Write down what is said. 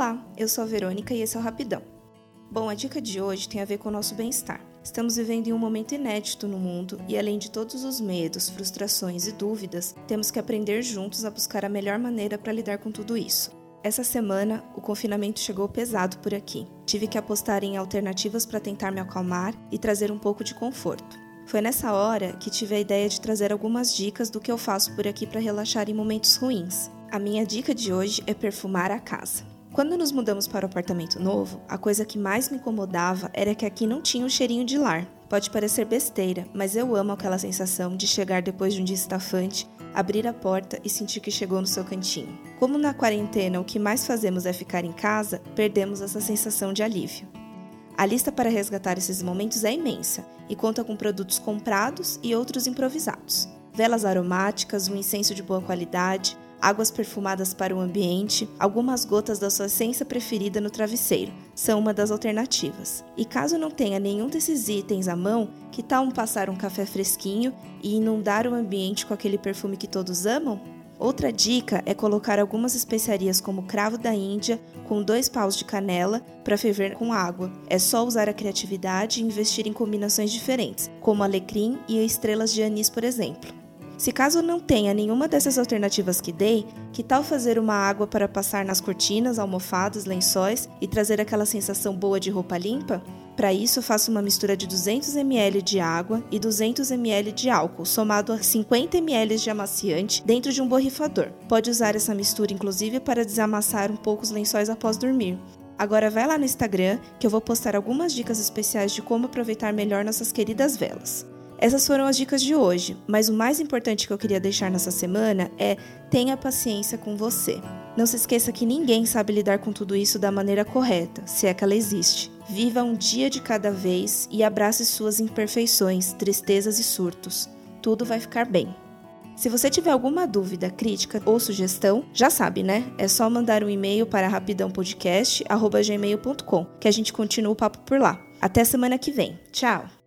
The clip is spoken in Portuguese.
Olá, eu sou a Verônica e esse é o Rapidão. Bom, a dica de hoje tem a ver com o nosso bem-estar. Estamos vivendo em um momento inédito no mundo e, além de todos os medos, frustrações e dúvidas, temos que aprender juntos a buscar a melhor maneira para lidar com tudo isso. Essa semana, o confinamento chegou pesado por aqui. Tive que apostar em alternativas para tentar me acalmar e trazer um pouco de conforto. Foi nessa hora que tive a ideia de trazer algumas dicas do que eu faço por aqui para relaxar em momentos ruins. A minha dica de hoje é perfumar a casa. Quando nos mudamos para o apartamento novo, a coisa que mais me incomodava era que aqui não tinha um cheirinho de lar. Pode parecer besteira, mas eu amo aquela sensação de chegar depois de um dia estafante, abrir a porta e sentir que chegou no seu cantinho. Como na quarentena o que mais fazemos é ficar em casa, perdemos essa sensação de alívio. A lista para resgatar esses momentos é imensa e conta com produtos comprados e outros improvisados. Velas aromáticas, um incenso de boa qualidade, águas perfumadas para o ambiente, algumas gotas da sua essência preferida no travesseiro são uma das alternativas. E caso não tenha nenhum desses itens à mão, que tal um passar um café fresquinho e inundar o ambiente com aquele perfume que todos amam? Outra dica é colocar algumas especiarias como cravo da Índia com dois paus de canela para ferver com água. É só usar a criatividade e investir em combinações diferentes, como alecrim e estrelas de anis, por exemplo. Se caso não tenha nenhuma dessas alternativas que dei, que tal fazer uma água para passar nas cortinas, almofadas, lençóis e trazer aquela sensação boa de roupa limpa? Para isso, faço uma mistura de 200 ml de água e 200 ml de álcool, somado a 50 ml de amaciante dentro de um borrifador. Pode usar essa mistura inclusive para desamassar um pouco os lençóis após dormir. Agora vai lá no Instagram que eu vou postar algumas dicas especiais de como aproveitar melhor nossas queridas velas. Essas foram as dicas de hoje, mas o mais importante que eu queria deixar nessa semana é tenha paciência com você. Não se esqueça que ninguém sabe lidar com tudo isso da maneira correta, se é que ela existe. Viva um dia de cada vez e abrace suas imperfeições, tristezas e surtos. Tudo vai ficar bem. Se você tiver alguma dúvida, crítica ou sugestão, já sabe, né? É só mandar um e-mail para rapidãopodcast.gmail.com que a gente continua o papo por lá. Até semana que vem. Tchau!